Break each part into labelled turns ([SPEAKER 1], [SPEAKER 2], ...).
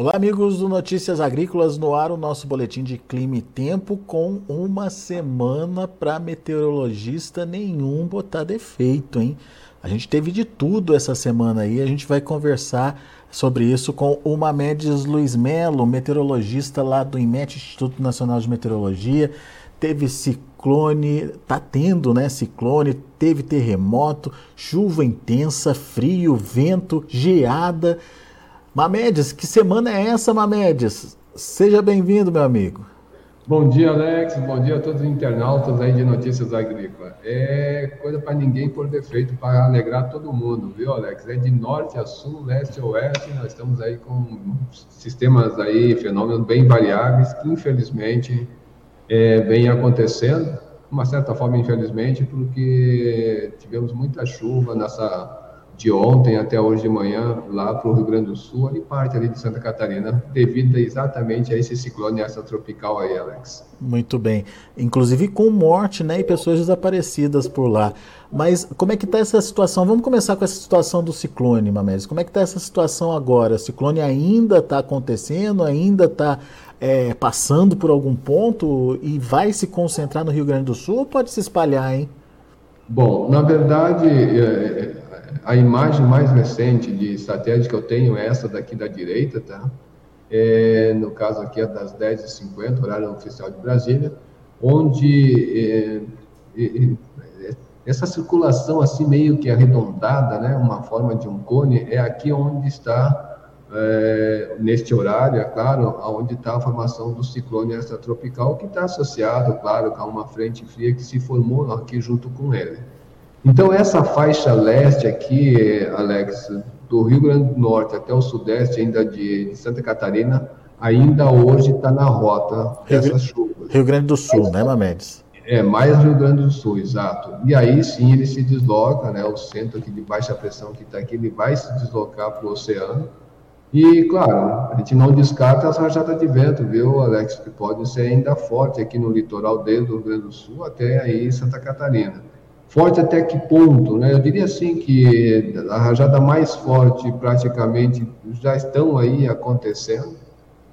[SPEAKER 1] Olá, amigos do Notícias Agrícolas, no ar o nosso boletim de clima e tempo com uma semana para meteorologista nenhum botar defeito, hein? A gente teve de tudo essa semana aí, a gente vai conversar sobre isso com o Mamedes Luiz Melo, meteorologista lá do IMET, Instituto Nacional de Meteorologia. Teve ciclone, tá tendo, né? Ciclone, teve terremoto, chuva intensa, frio, vento, geada. Mamedes, que semana é essa, Mamedes? Seja bem-vindo, meu amigo.
[SPEAKER 2] Bom dia, Alex. Bom dia a todos os internautas aí de Notícias Agrícolas. É coisa para ninguém por defeito, para alegrar todo mundo, viu, Alex? É de norte a sul, leste a oeste, nós estamos aí com sistemas aí, fenômenos bem variáveis, que infelizmente é, vem acontecendo, de uma certa forma, infelizmente, porque tivemos muita chuva nessa de ontem até hoje de manhã lá para o Rio Grande do Sul e parte ali de Santa Catarina, devido exatamente a esse ciclone tropical aí, Alex.
[SPEAKER 1] Muito bem. Inclusive com morte, né, e pessoas desaparecidas por lá. Mas como é que está essa situação? Vamos começar com essa situação do ciclone, Mamedes. Como é que está essa situação agora? O ciclone ainda está acontecendo, ainda está é, passando por algum ponto e vai se concentrar no Rio Grande do Sul ou pode se espalhar, hein?
[SPEAKER 2] Bom, na verdade, é, a imagem mais recente de satélite que eu tenho é essa daqui da direita, tá? É, no caso aqui é das 10h50, horário oficial de Brasília, onde é, essa circulação assim meio que arredondada, né, uma forma de um cone, é aqui onde está, é, neste horário, é claro, onde está a formação do ciclone extratropical, que está associado, claro, a uma frente fria que se formou aqui junto com ele. Então, essa faixa leste aqui, Alex, do Rio Grande do Norte até o sudeste, ainda de, de Santa Catarina, ainda hoje está na rota dessas chuvas.
[SPEAKER 1] Rio Grande do Sul, Mas, né, Mamedes?
[SPEAKER 2] É, mais Rio Grande do Sul, exato. E aí sim ele se desloca, né? O centro aqui de baixa pressão que está aqui, ele vai se deslocar para o oceano. E, claro, a gente não descarta as rajadas de vento, viu, Alex? Que podem ser ainda fortes aqui no litoral desde o Rio Grande do Sul até aí Santa Catarina. Forte até que ponto? Né? Eu diria assim que a rajada mais forte praticamente já estão aí acontecendo,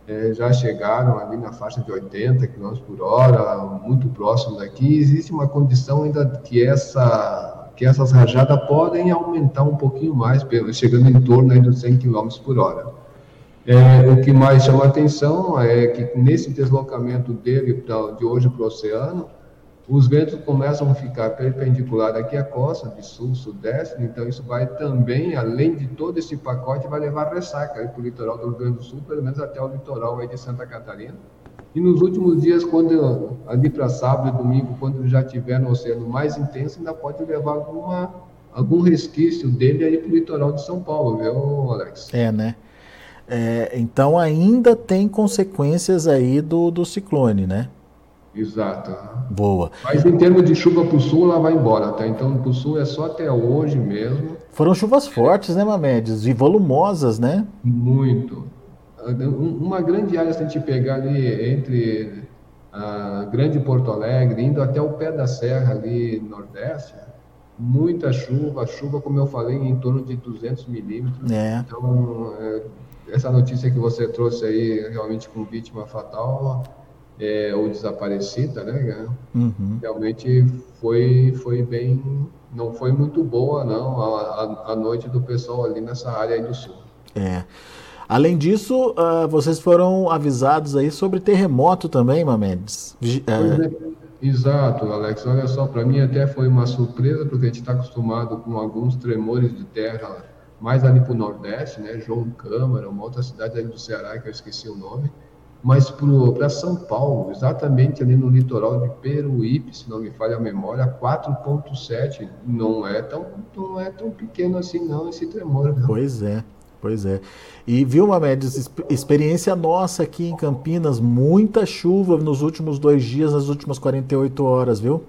[SPEAKER 2] é, já chegaram ali na faixa de 80 km por hora, muito próximo daqui. Existe uma condição ainda que essa que essas rajadas podem aumentar um pouquinho mais, chegando em torno dos 100 km por hora. É, o que mais chama atenção é que nesse deslocamento dele de hoje para o oceano, os ventos começam a ficar perpendicular aqui à costa, de sul, sudeste, então isso vai também, além de todo esse pacote, vai levar ressaca para o litoral do Rio Grande do Sul, pelo menos até o litoral aí de Santa Catarina. E nos últimos dias, quando ali para sábado e domingo, quando já tiver no oceano mais intenso, ainda pode levar alguma, algum resquício dele aí para o litoral de São Paulo, viu, Alex?
[SPEAKER 1] É, né? É, então ainda tem consequências aí do, do ciclone, né?
[SPEAKER 2] Exato.
[SPEAKER 1] Boa.
[SPEAKER 2] Mas em termos de chuva para o sul, ela vai embora, tá? Então para o sul é só até hoje mesmo.
[SPEAKER 1] Foram chuvas fortes, né, Mamedes? E volumosas, né?
[SPEAKER 2] Muito. Uma grande área, se a gente pegar ali entre a Grande Porto Alegre, indo até o pé da serra ali nordeste, muita chuva, chuva, como eu falei, em torno de 200 milímetros. É. Então, é, essa notícia que você trouxe aí, realmente com vítima fatal, é, ou desaparecida, né? Uhum. Realmente foi, foi bem, não foi muito boa, não, a, a, noite do pessoal ali nessa área aí do sul.
[SPEAKER 1] É. Além disso, uh, vocês foram avisados aí sobre terremoto também, Mamedes?
[SPEAKER 2] É... Exato, Alex. Olha só, para mim até foi uma surpresa, porque a gente está acostumado com alguns tremores de terra mais ali para o Nordeste, né? João Câmara, uma outra cidade ali do Ceará que eu esqueci o nome mas para São Paulo, exatamente ali no litoral de Peruípe, se não me falha a memória, 4.7 não é tão não é tão pequeno assim não esse tremor. Não.
[SPEAKER 1] Pois é. Pois é. E viu, Mamedes, experiência nossa aqui em Campinas, muita chuva nos últimos dois dias, nas últimas 48 horas, viu?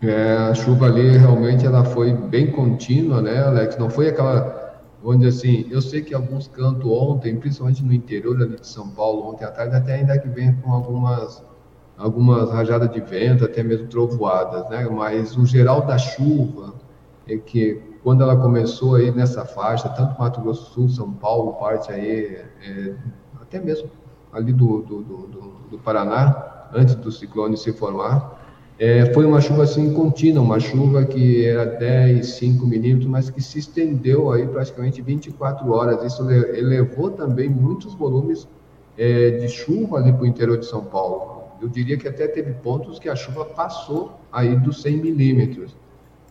[SPEAKER 2] É, a chuva ali realmente ela foi bem contínua, né, Alex? Não foi aquela onde assim, eu sei que alguns cantos ontem, principalmente no interior ali de São Paulo, ontem à tarde, até ainda que vem com algumas algumas rajadas de vento, até mesmo trovoadas, né? Mas o geral da chuva é que quando ela começou aí nessa faixa, tanto Mato Grosso do Sul, São Paulo, parte aí, é, até mesmo ali do, do, do, do, Paraná, antes do ciclone se formar, é, foi uma chuva assim contínua, uma chuva que era 10, 5 milímetros, mas que se estendeu aí praticamente 24 horas. Isso elevou também muitos volumes é, de chuva ali para o interior de São Paulo. Eu diria que até teve pontos que a chuva passou aí dos 100 milímetros.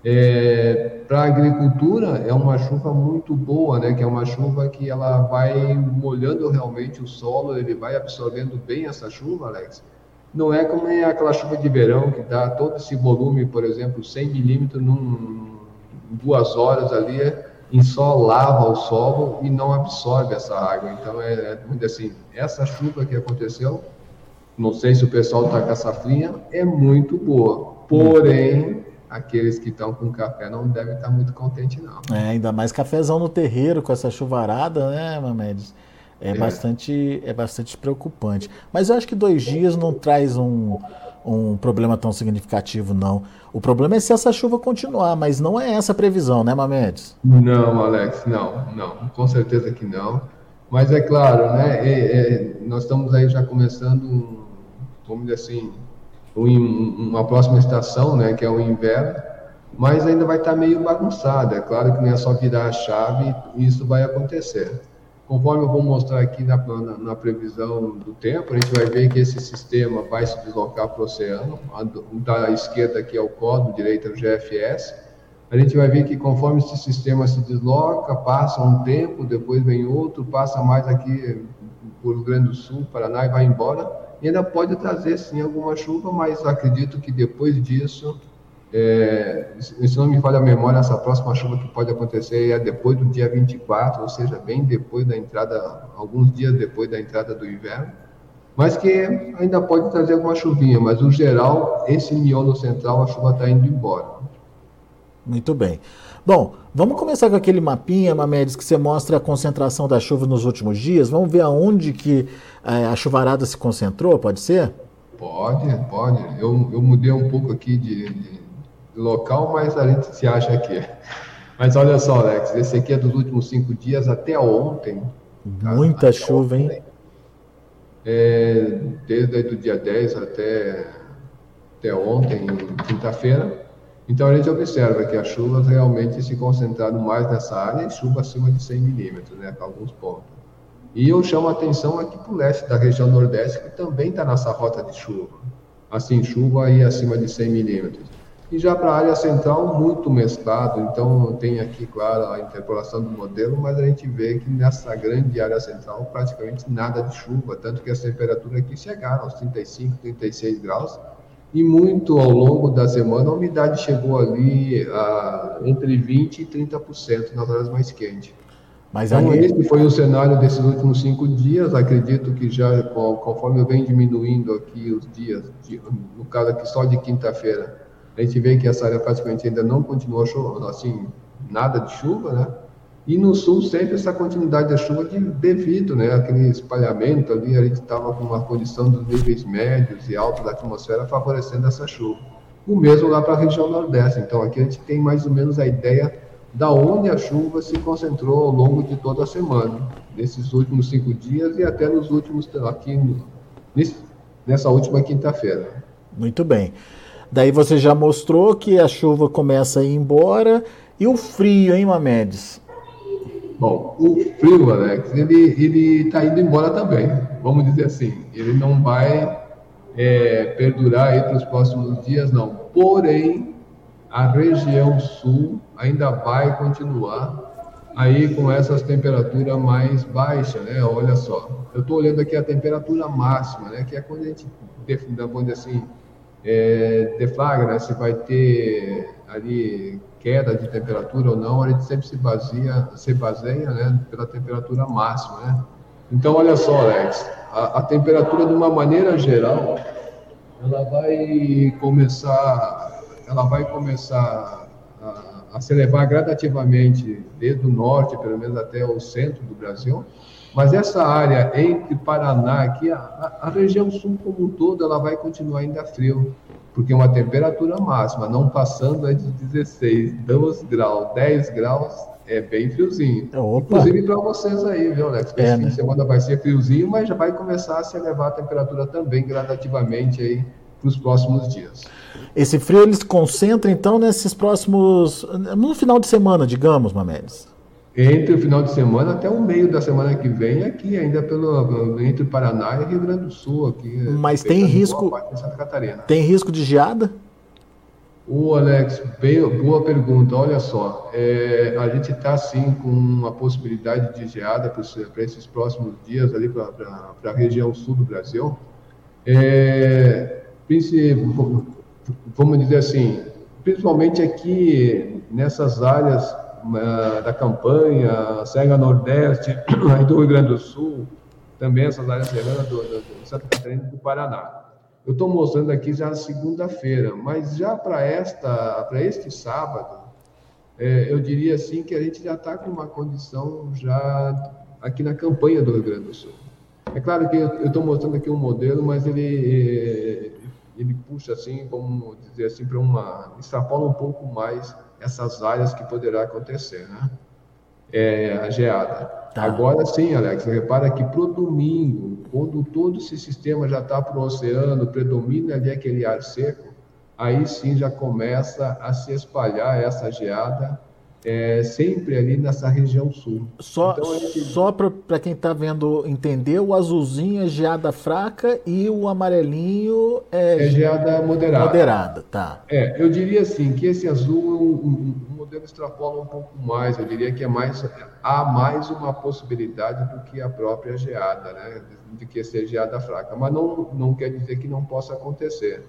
[SPEAKER 2] É, para a agricultura é uma chuva muito boa, né? Que é uma chuva que ela vai molhando realmente o solo, ele vai absorvendo bem essa chuva, Alex. Não é como é aquela chuva de verão que dá todo esse volume, por exemplo, 100 milímetros em duas horas ali, em só lava o solo e não absorve essa água. Então é, é assim, essa chuva que aconteceu, não sei se o pessoal está com essa é muito boa. Porém, aqueles que estão com café não devem estar muito contentes, não.
[SPEAKER 1] É, ainda mais cafezão no terreiro com essa chuvarada, né, Mamedes? É, é, Bastante, é bastante preocupante. Mas eu acho que dois dias não traz um, um problema tão significativo, não. O problema é se essa chuva continuar, mas não é essa a previsão, né, Mamedes?
[SPEAKER 2] Não, Alex, não, não. Com certeza que não. Mas é claro, né? É, é, nós estamos aí já começando, vamos dizer assim, uma próxima estação, né, que é o inverno, mas ainda vai estar meio bagunçado. É claro que não é só virar a chave e isso vai acontecer. Conforme eu vou mostrar aqui na, na, na, previsão do tempo, a gente vai ver que esse sistema vai se deslocar para o oceano. A, da esquerda aqui é o código, direita é o GFS. A gente vai ver que conforme esse sistema se desloca, passa um tempo, depois vem outro, passa mais aqui por Rio Grande do Sul, Paraná e vai embora e ainda pode trazer sim alguma chuva, mas acredito que depois disso, é, se não me falha a memória, essa próxima chuva que pode acontecer é depois do dia 24, ou seja, bem depois da entrada, alguns dias depois da entrada do inverno, mas que ainda pode trazer alguma chuvinha, mas no geral, esse miolo central, a chuva está indo embora.
[SPEAKER 1] Muito bem. Bom, vamos começar com aquele mapinha, Mamedes, que você mostra a concentração da chuva nos últimos dias. Vamos ver aonde que é, a chuvarada se concentrou, pode ser?
[SPEAKER 2] Pode, pode. Eu, eu mudei um pouco aqui de, de, local, mas a gente se acha aqui. Mas olha só, Alex, esse aqui é dos últimos cinco dias até ontem.
[SPEAKER 1] Tá? Muita até chuva, ontem. hein?
[SPEAKER 2] É, desde o dia 10 até, até ontem, quinta-feira. Então a gente observa que as chuvas realmente se concentraram mais nessa área e chuva acima de 100 milímetros, né, para alguns pontos. E eu chamo a atenção aqui para o leste da região nordeste, que também está nessa rota de chuva. Assim, chuva aí acima de 100 milímetros. E já para a área central, muito mesclado. Então, tem aqui, claro, a interpolação do modelo, mas a gente vê que nessa grande área central, praticamente nada de chuva. Tanto que as temperaturas aqui chegaram aos 35, 36 graus e muito ao longo da semana a umidade chegou ali a entre 20% e 30% nas horas mais quentes. Mas então, aí... esse foi o cenário desses últimos cinco dias. Acredito que já, conforme eu venho diminuindo aqui os dias, no caso aqui só de quinta-feira, a gente vê que essa área praticamente ainda não continuou assim, nada de chuva, né? E no sul, sempre essa continuidade da chuva de, devido né, àquele espalhamento ali, a gente estava com uma condição dos níveis médios e altos da atmosfera favorecendo essa chuva. O mesmo lá para a região nordeste. Então, aqui a gente tem mais ou menos a ideia da onde a chuva se concentrou ao longo de toda a semana, nesses últimos cinco dias e até nos últimos, aqui, nessa última quinta-feira.
[SPEAKER 1] Muito bem. Daí você já mostrou que a chuva começa a ir embora. E o frio, hein, Mamedes?
[SPEAKER 2] Bom, o frio, Alex, ele está indo embora também, vamos dizer assim. Ele não vai é, perdurar aí para os próximos dias, não. Porém, a região sul ainda vai continuar aí com essas temperaturas mais baixas, né? Olha só, eu estou olhando aqui a temperatura máxima, né? Que é quando a gente, quando assim, é, deflagra, né? Se vai ter ali queda de temperatura ou não, a gente sempre se baseia, se baseia né, pela temperatura máxima. Né? Então, olha só, Alex, a, a, temperatura, de uma maneira geral, ela vai começar, ela vai começar a, a se elevar gradativamente desde o norte, pelo menos até o centro do Brasil, Mas essa área entre Paraná, aqui, a, a região sul como um todo, ela vai continuar ainda frio, porque uma temperatura máxima, não passando é de 16, 12 graus, 10 graus, é bem friozinho. Opa. Inclusive para vocês aí, viu, Alex? É, esse né? fim de semana vai ser friozinho, mas já vai começar a se elevar a temperatura também gradativamente aí para os próximos dias.
[SPEAKER 1] Esse frio ele se concentra então nesses próximos. no final de semana, digamos, Mamedes
[SPEAKER 2] entre o final de semana até o meio da semana que vem, aqui ainda pelo entre Paraná e Rio Grande do Sul, aqui.
[SPEAKER 1] Mas tem risco. Tem risco de geada?
[SPEAKER 2] O Alex, bem, boa pergunta. Olha só, é, a gente está sim com uma possibilidade de geada para esses próximos dias ali para a região sul do Brasil. É, vamos dizer assim, principalmente aqui nessas áreas da campanha, Serra Nordeste, aí do Rio Grande do Sul, também essas áreas serranas do, do, do Santa Catarina e do Paraná. Eu estou mostrando aqui já segunda-feira, mas já para esta, para este sábado, é, eu diria assim que a gente já está com uma condição já aqui na campanha do Rio Grande do Sul. É claro que eu estou mostrando aqui um modelo, mas ele ele puxa assim, vamos dizer assim, para uma extrapola um pouco mais essas áreas que poderá acontecer, né? É, a geada. Tá. Agora sim, Alex, repara que para o domingo, quando todo esse sistema já está para o oceano, predomina ali aquele ar seco, aí sim já começa a se espalhar essa geada é, sempre ali nessa região sul.
[SPEAKER 1] Só, então, gente... só para quem está vendo entender, o azulzinho é geada fraca e o amarelinho é,
[SPEAKER 2] é geada moderada.
[SPEAKER 1] Moderada, tá.
[SPEAKER 2] É, eu diria assim que esse azul, o um, um, modelo extrapola um pouco mais. Eu diria que é mais há mais uma possibilidade do que a própria geada, né? De que seja geada fraca. Mas não, não quer dizer que não possa acontecer.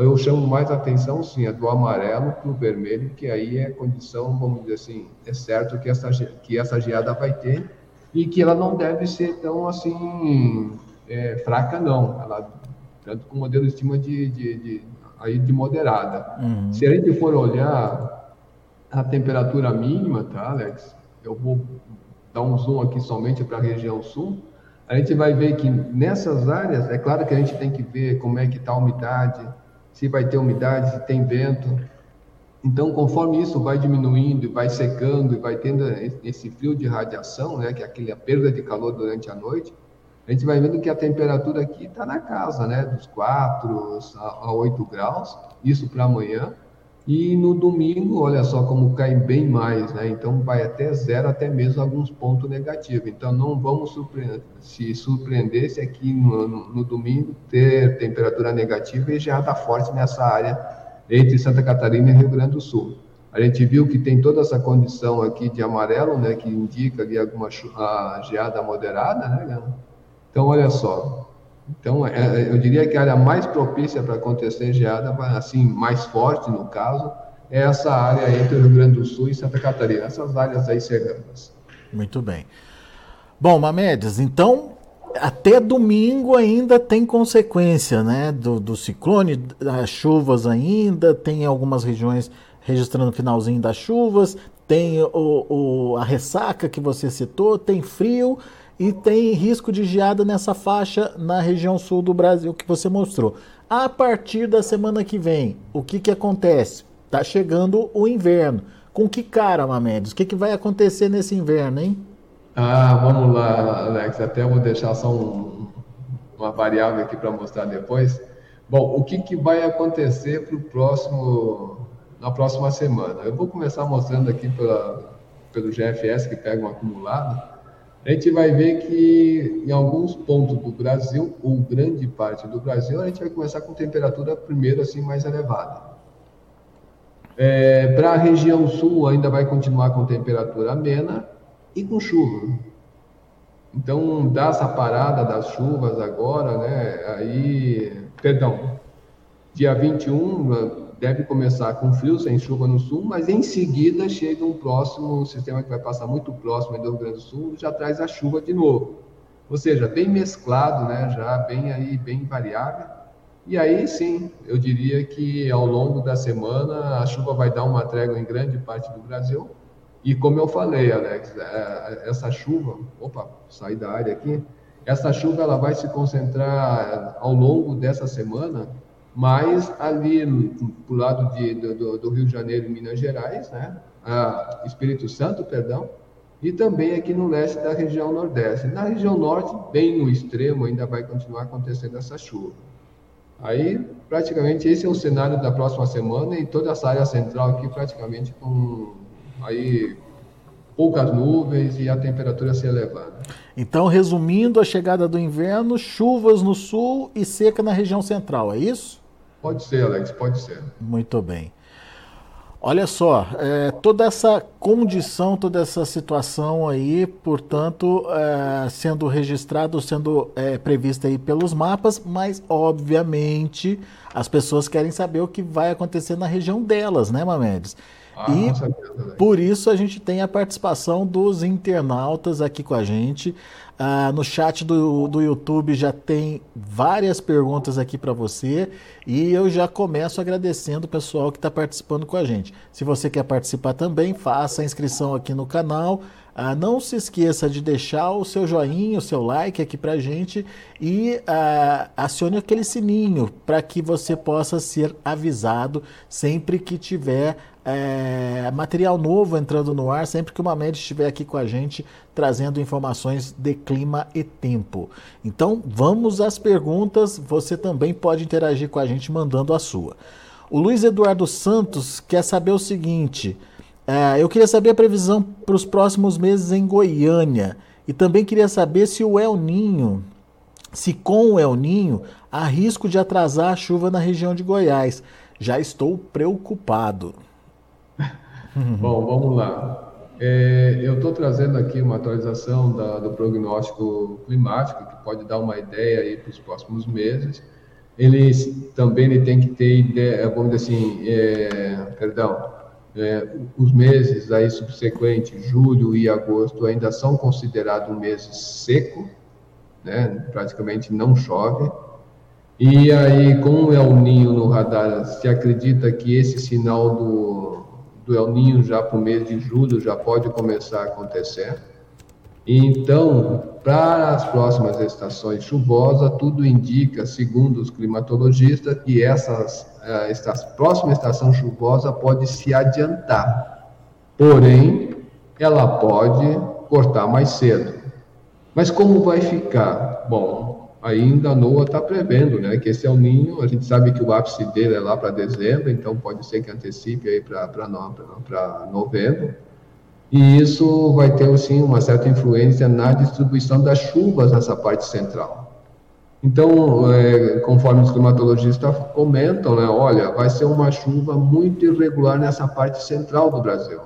[SPEAKER 2] Eu chamo mais atenção, sim, a do amarelo para o vermelho, que aí é condição, vamos dizer assim, é certo que essa, que essa geada vai ter e que ela não deve ser tão, assim, é, fraca, não. Ela, tanto com modelo de estima de, de, de, aí de moderada. Uhum. Se a gente for olhar a temperatura mínima, tá, Alex? Eu vou dar um zoom aqui somente para a região sul. A gente vai ver que nessas áreas, é claro que a gente tem que ver como é que está a umidade, se vai ter umidade, se tem vento. Então, conforme isso vai diminuindo, vai secando e vai tendo esse frio de radiação, né, que é aquela perda de calor durante a noite, a gente vai vendo que a temperatura aqui está na casa, né, dos 4 a 8 graus, isso para amanhã. E no domingo, olha só como cai bem mais, né? Então vai até zero, até mesmo alguns pontos negativos. Então não vamos surpreender, se surpreender se aqui no, no, domingo ter temperatura negativa e geada forte nessa área entre Santa Catarina e Rio Grande do Sul. A gente viu que tem toda essa condição aqui de amarelo, né, que indica ali alguma geada moderada, né? Então olha só, então, é, é, eu diria que a área mais propícia para acontecer geada, assim, mais forte no caso, é essa área entre o Rio Grande do Sul e Santa Catarina, essas áreas aí serranas.
[SPEAKER 1] Muito bem. Bom, Mamedes, então até domingo ainda tem consequência, né, do, do ciclone, das chuvas ainda, tem algumas regiões registrando o finalzinho das chuvas, tem o, o, a ressaca que você citou, tem frio e tem risco de geada nessa faixa na região sul do Brasil que você mostrou. A partir da semana que vem, o que, que acontece? Está chegando o inverno. Com que cara, Mamedes? O que, que vai acontecer nesse inverno, hein?
[SPEAKER 2] Ah, vamos lá, Alex. Até vou deixar só um, uma variável aqui para mostrar depois. Bom, o que, que vai acontecer para o próximo, na próxima semana? Eu vou começar mostrando aqui pela, pelo GFS que pega um acumulado a gente vai ver que em alguns pontos do Brasil, ou grande parte do Brasil, a gente vai começar com temperatura primeiro assim mais elevada. É, Para a região sul ainda vai continuar com temperatura amena e com chuva. Então, dá essa parada das chuvas agora, né? Aí, perdão, dia 21, deve começar com frio, sem chuva no sul, mas em seguida chega um próximo sistema que vai passar muito próximo do Rio Grande do Sul, já traz a chuva de novo. Ou seja, bem mesclado, né, já bem aí bem variável. E aí sim, eu diria que ao longo da semana a chuva vai dar uma trégua em grande parte do Brasil E como eu falei, Alex, é, essa chuva, opa, saí da área aqui, essa chuva ela vai se concentrar ao longo dessa semana, mas ali pro lado de, do, do Rio de Janeiro Minas Gerais, né? Ah, Espírito Santo, perdão, e também aqui no leste da região nordeste. Na região norte, bem no extremo, ainda vai continuar acontecendo essa chuva. Aí, praticamente, esse é o cenário da próxima semana e toda essa área central aqui, praticamente, com aí poucas nuvens e a temperatura se elevando.
[SPEAKER 1] Então, resumindo, a chegada do inverno, chuvas no sul e seca na região central, é isso?
[SPEAKER 2] Pode ser, Alex, pode ser.
[SPEAKER 1] Muito bem. Olha só, é, toda essa condição, toda essa situação aí, portanto, é, sendo registrado, sendo é, prevista aí pelos mapas, mas obviamente as pessoas querem saber o que vai acontecer na região delas, né, Mamedes? Ah, e por isso a gente tem a participação dos internautas aqui com a gente. Ah, no chat do, do YouTube já tem várias perguntas aqui para você e eu já começo agradecendo o pessoal que está participando com a gente. Se você quer participar também, faça a inscrição aqui no canal. Ah, não se esqueça de deixar o seu joinha, o seu like aqui para a gente e ah, acione aquele sininho para que você possa ser avisado sempre que tiver é, material novo entrando no ar, sempre que o Mamed estiver aqui com a gente trazendo informações de clima e tempo. Então vamos às perguntas, você também pode interagir com a gente mandando a sua. O Luiz Eduardo Santos quer saber o seguinte: é, eu queria saber a previsão para os próximos meses em Goiânia e também queria saber se o El Ninho, se com o El Ninho há risco de atrasar a chuva na região de Goiás. Já estou preocupado.
[SPEAKER 2] Bom, vamos lá. É, eu estou trazendo aqui uma atualização da, do prognóstico climático que pode dar uma ideia para os próximos meses. Ele também ele tem que ter ideia, vamos dizer assim, é, perdão, é, os meses aí subsequentes, julho e agosto, ainda são considerados meses seco, né? praticamente não chove. E aí, com o El Ninho no radar, se acredita que esse sinal do, do El Ninho já para o mês de julho já pode começar a acontecer. Então, para as próximas estações chuvosas, tudo indica, segundo os climatologistas, que essas, esta próxima estação chuvosa pode se adiantar. Porém, ela pode cortar mais cedo. Mas como vai ficar? Bom, ainda a NOAA está prevendo, né, que esse é o ninho, a gente sabe que o ápice dele é lá para dezembro, então pode ser que antecipe aí para novembro, e isso vai ter, sim, uma certa influência na distribuição das chuvas nessa parte central. Então, é, conforme os climatologistas comentam, né, olha, vai ser uma chuva muito irregular nessa parte central do Brasil.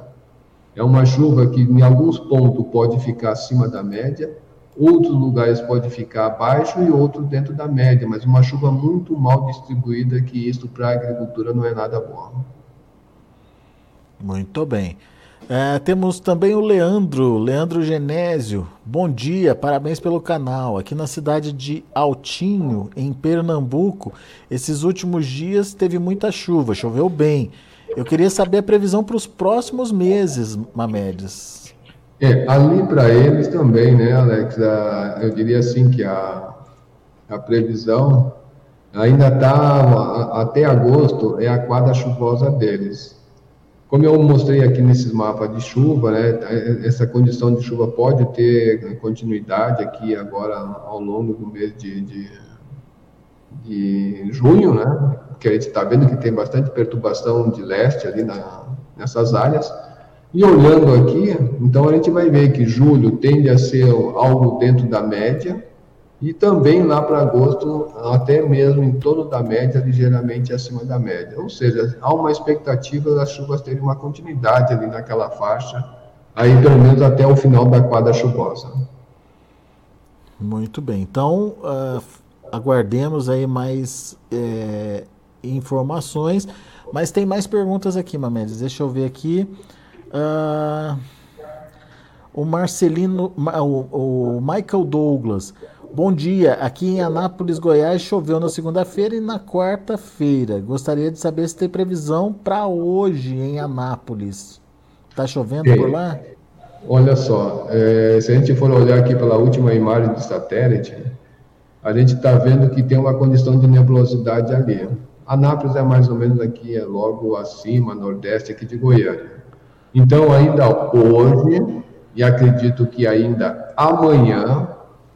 [SPEAKER 2] É uma chuva que em alguns pontos pode ficar acima da média, Outros lugares pode ficar abaixo e outros dentro da média, mas uma chuva muito mal distribuída, que isso para a agricultura não é nada bom.
[SPEAKER 1] Muito bem. É, temos também o Leandro, Leandro Genésio. Bom dia, parabéns pelo canal. Aqui na cidade de Altinho, em Pernambuco, esses últimos dias teve muita chuva, choveu bem. Eu queria saber a previsão para os próximos meses, Mamedes.
[SPEAKER 2] É, ali para eles também, né, Alex? A, eu diria assim que a, a previsão ainda está até agosto é a quadra chuvosa deles. Como eu mostrei aqui nesses mapas de chuva, né, essa condição de chuva pode ter continuidade aqui agora ao longo do mês de, de, de junho, né? Porque a gente está vendo que tem bastante perturbação de leste ali na, nessas áreas. E olhando aqui, então a gente vai ver que julho tende a ser algo dentro da média, e também lá para agosto, até mesmo em torno da média, ligeiramente acima da média. Ou seja, há uma expectativa das chuvas terem uma continuidade ali naquela faixa, aí pelo menos até o final da quadra chuvosa.
[SPEAKER 1] Muito bem. Então, uh, aguardemos aí mais é, informações. Mas tem mais perguntas aqui, Mamedes. Deixa eu ver aqui. Uh, o Marcelino, o, o Michael Douglas. Bom dia, aqui em Anápolis, Goiás, choveu na segunda-feira e na quarta-feira. Gostaria de saber se tem previsão para hoje em Anápolis. Tá chovendo por lá?
[SPEAKER 2] Olha só, é, se a gente for olhar aqui pela última imagem de satélite, a gente está vendo que tem uma condição de nebulosidade ali. Anápolis é mais ou menos aqui, é logo acima, nordeste aqui de Goiânia. Então, ainda hoje, e acredito que ainda amanhã,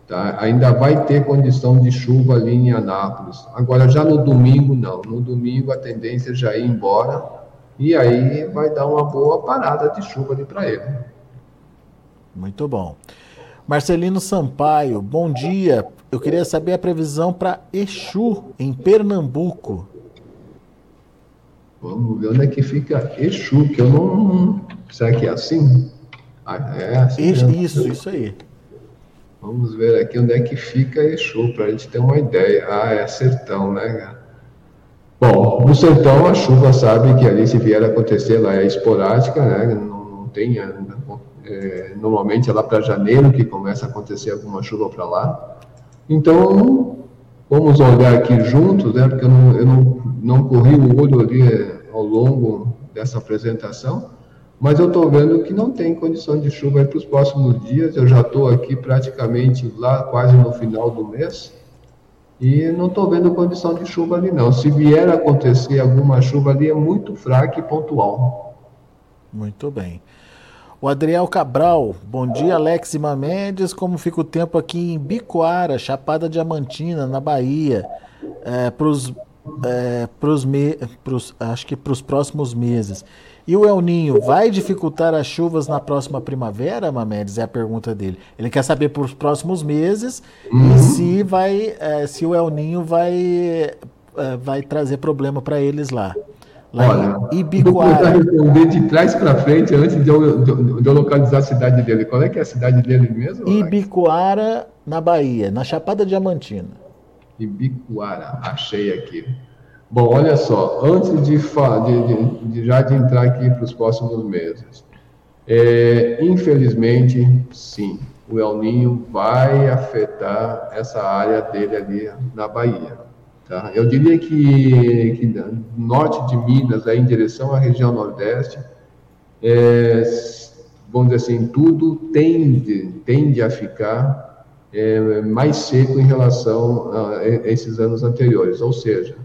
[SPEAKER 2] tá, ainda vai ter condição de chuva ali em Anápolis. Agora, já no domingo, não. No domingo, a tendência é já ir embora, e aí vai dar uma boa parada de chuva ali para ele.
[SPEAKER 1] Muito bom. Marcelino Sampaio, bom dia. Eu queria saber a previsão para Exu, em Pernambuco.
[SPEAKER 2] Vamos ver onde é que fica Exu, que eu não. Será que é assim?
[SPEAKER 1] Ah, é assim. Isso, isso, isso aí.
[SPEAKER 2] Vamos ver aqui onde é que fica Exu, para a gente ter uma ideia. Ah, é sertão, né, Bom, no sertão a chuva sabe que ali se vier a acontecer lá é esporádica, né? Não, não tem é, normalmente é lá para janeiro que começa a acontecer alguma chuva para lá. Então, vamos olhar aqui juntos, né? Porque eu não, eu não, não corri o olho ali é, ao longo dessa apresentação, mas eu estou vendo que não tem condição de chuva para os próximos dias. Eu já estou aqui praticamente lá quase no final do mês e não estou vendo condição de chuva ali não. Se vier a acontecer alguma chuva ali é muito fraca e pontual.
[SPEAKER 1] Muito bem. O Adriel Cabral, bom dia Alex e Mamedes, como fica o tempo aqui em Bicoara, Chapada Diamantina, na Bahia, é, pros, é, pros me, pros, acho que para os próximos meses. E o El Ninho vai dificultar as chuvas na próxima primavera, Mamedes? É a pergunta dele. Ele quer saber para os próximos meses uhum. e se vai, é, se o El Ninho vai, é, vai trazer problema para eles lá.
[SPEAKER 2] Lá Olha, Ibicoara. Vou responder de trás para frente antes de eu, de, de eu, localizar a cidade dele. Qual é que é a cidade dele mesmo?
[SPEAKER 1] Ibicoara, na Bahia, na Chapada Diamantina.
[SPEAKER 2] Ibicoara, achei aqui. Bom, olha só, antes de, de, de já de entrar aqui para os próximos meses, é, infelizmente, sim, o El Ninho vai afetar essa área dele ali na Bahia. Tá? Eu diria que, que norte de Minas, aí, em direção à região nordeste, é, vamos dizer assim, tudo tende, tende a ficar é, mais seco em relação a esses anos anteriores, ou seja,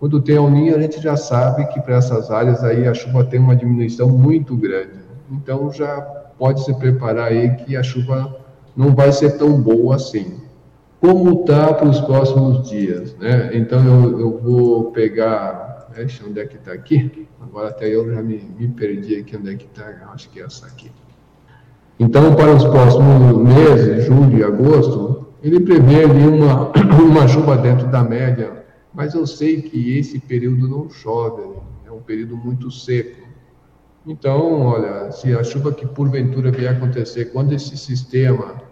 [SPEAKER 2] quando tem El Niño, a gente já sabe que para essas áreas aí a chuva tem uma diminuição muito grande. Então já pode se preparar aí que a chuva não vai ser tão boa assim. Como está para os próximos dias, né? Então eu, eu vou pegar, deixa onde é que está aqui. Agora até eu já me, me perdi aqui onde é que está. Acho que é essa aqui. Então para os próximos meses, julho e agosto, ele prevê ali uma, uma chuva dentro da média mas eu sei que esse período não chove, é um período muito seco. Então, olha, se a chuva que porventura vier acontecer, quando esse sistema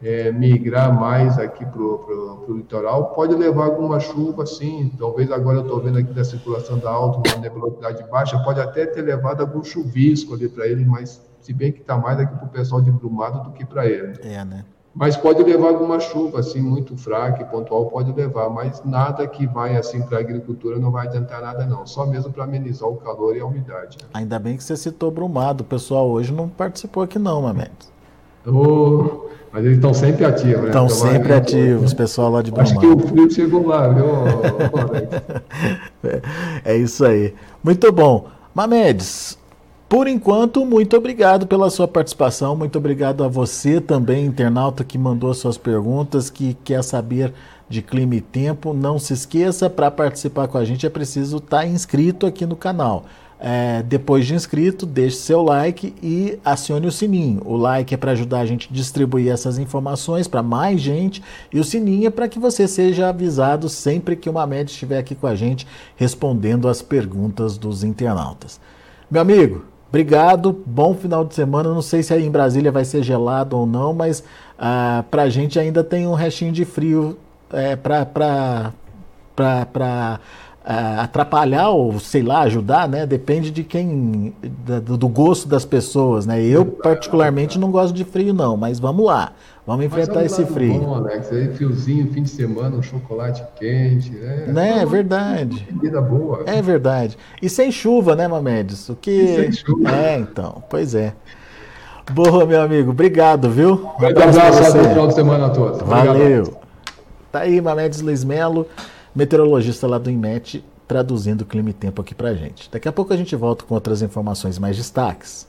[SPEAKER 2] é, migrar mais aqui para o litoral, pode levar alguma chuva, sim. Talvez agora eu estou vendo aqui da circulação da alta, uma nebulosidade baixa, pode até ter levado algum chuvisco ali para ele, mas se bem que está mais aqui para o pessoal de Brumado do que para ele.
[SPEAKER 1] É, né?
[SPEAKER 2] Mas pode levar alguma chuva, assim, muito fraca e pontual pode levar, mas nada que vai, assim, para a agricultura não vai adiantar nada, não, só mesmo para amenizar o calor e a umidade.
[SPEAKER 1] Ainda bem que você citou Brumado, o pessoal hoje não participou aqui não, Mamedes.
[SPEAKER 2] Oh, mas eles estão sempre ativos, né?
[SPEAKER 1] Estão sempre ativos, o pessoal lá de Brumado.
[SPEAKER 2] Acho que o frio chegou lá, viu,
[SPEAKER 1] É isso aí. Muito bom. Mamedes, por enquanto, muito obrigado pela sua participação, muito obrigado a você também, internauta, que mandou suas perguntas, que quer saber de clima e tempo. Não se esqueça, para participar com a gente é preciso estar tá inscrito aqui no canal. É, depois de inscrito, deixe seu like e acione o sininho. O like é para ajudar a gente a distribuir essas informações para mais gente e o sininho é para que você seja avisado sempre que uma média estiver aqui com a gente respondendo as perguntas dos internautas. Meu amigo, Obrigado, bom final de semana. Não sei se aí em Brasília vai ser gelado ou não, mas ah, para a gente ainda tem um restinho de frio é, para atrapalhar ou, sei lá, ajudar, né? Depende de quem, do, do gosto das pessoas, né? Eu, particularmente, não gosto de frio, não, mas vamos lá. Vamos enfrentar esse frio. Bom,
[SPEAKER 2] Alex, aí friozinho, fim de semana, um chocolate quente, né?
[SPEAKER 1] Né, é verdade.
[SPEAKER 2] Comida boa.
[SPEAKER 1] É verdade. E sem chuva, né, Mamedes? O que... E sem chuva. É, então, pois é. Boa, meu amigo. Obrigado, viu?
[SPEAKER 2] Um abraço, abraço bom final de semana a todos.
[SPEAKER 1] Valeu. Obrigado. Tá aí, Mamedes Luiz Melo, meteorologista lá do IMET, traduzindo o clima e tempo aqui pra gente. Daqui a pouco a gente volta com outras informações mais destaques.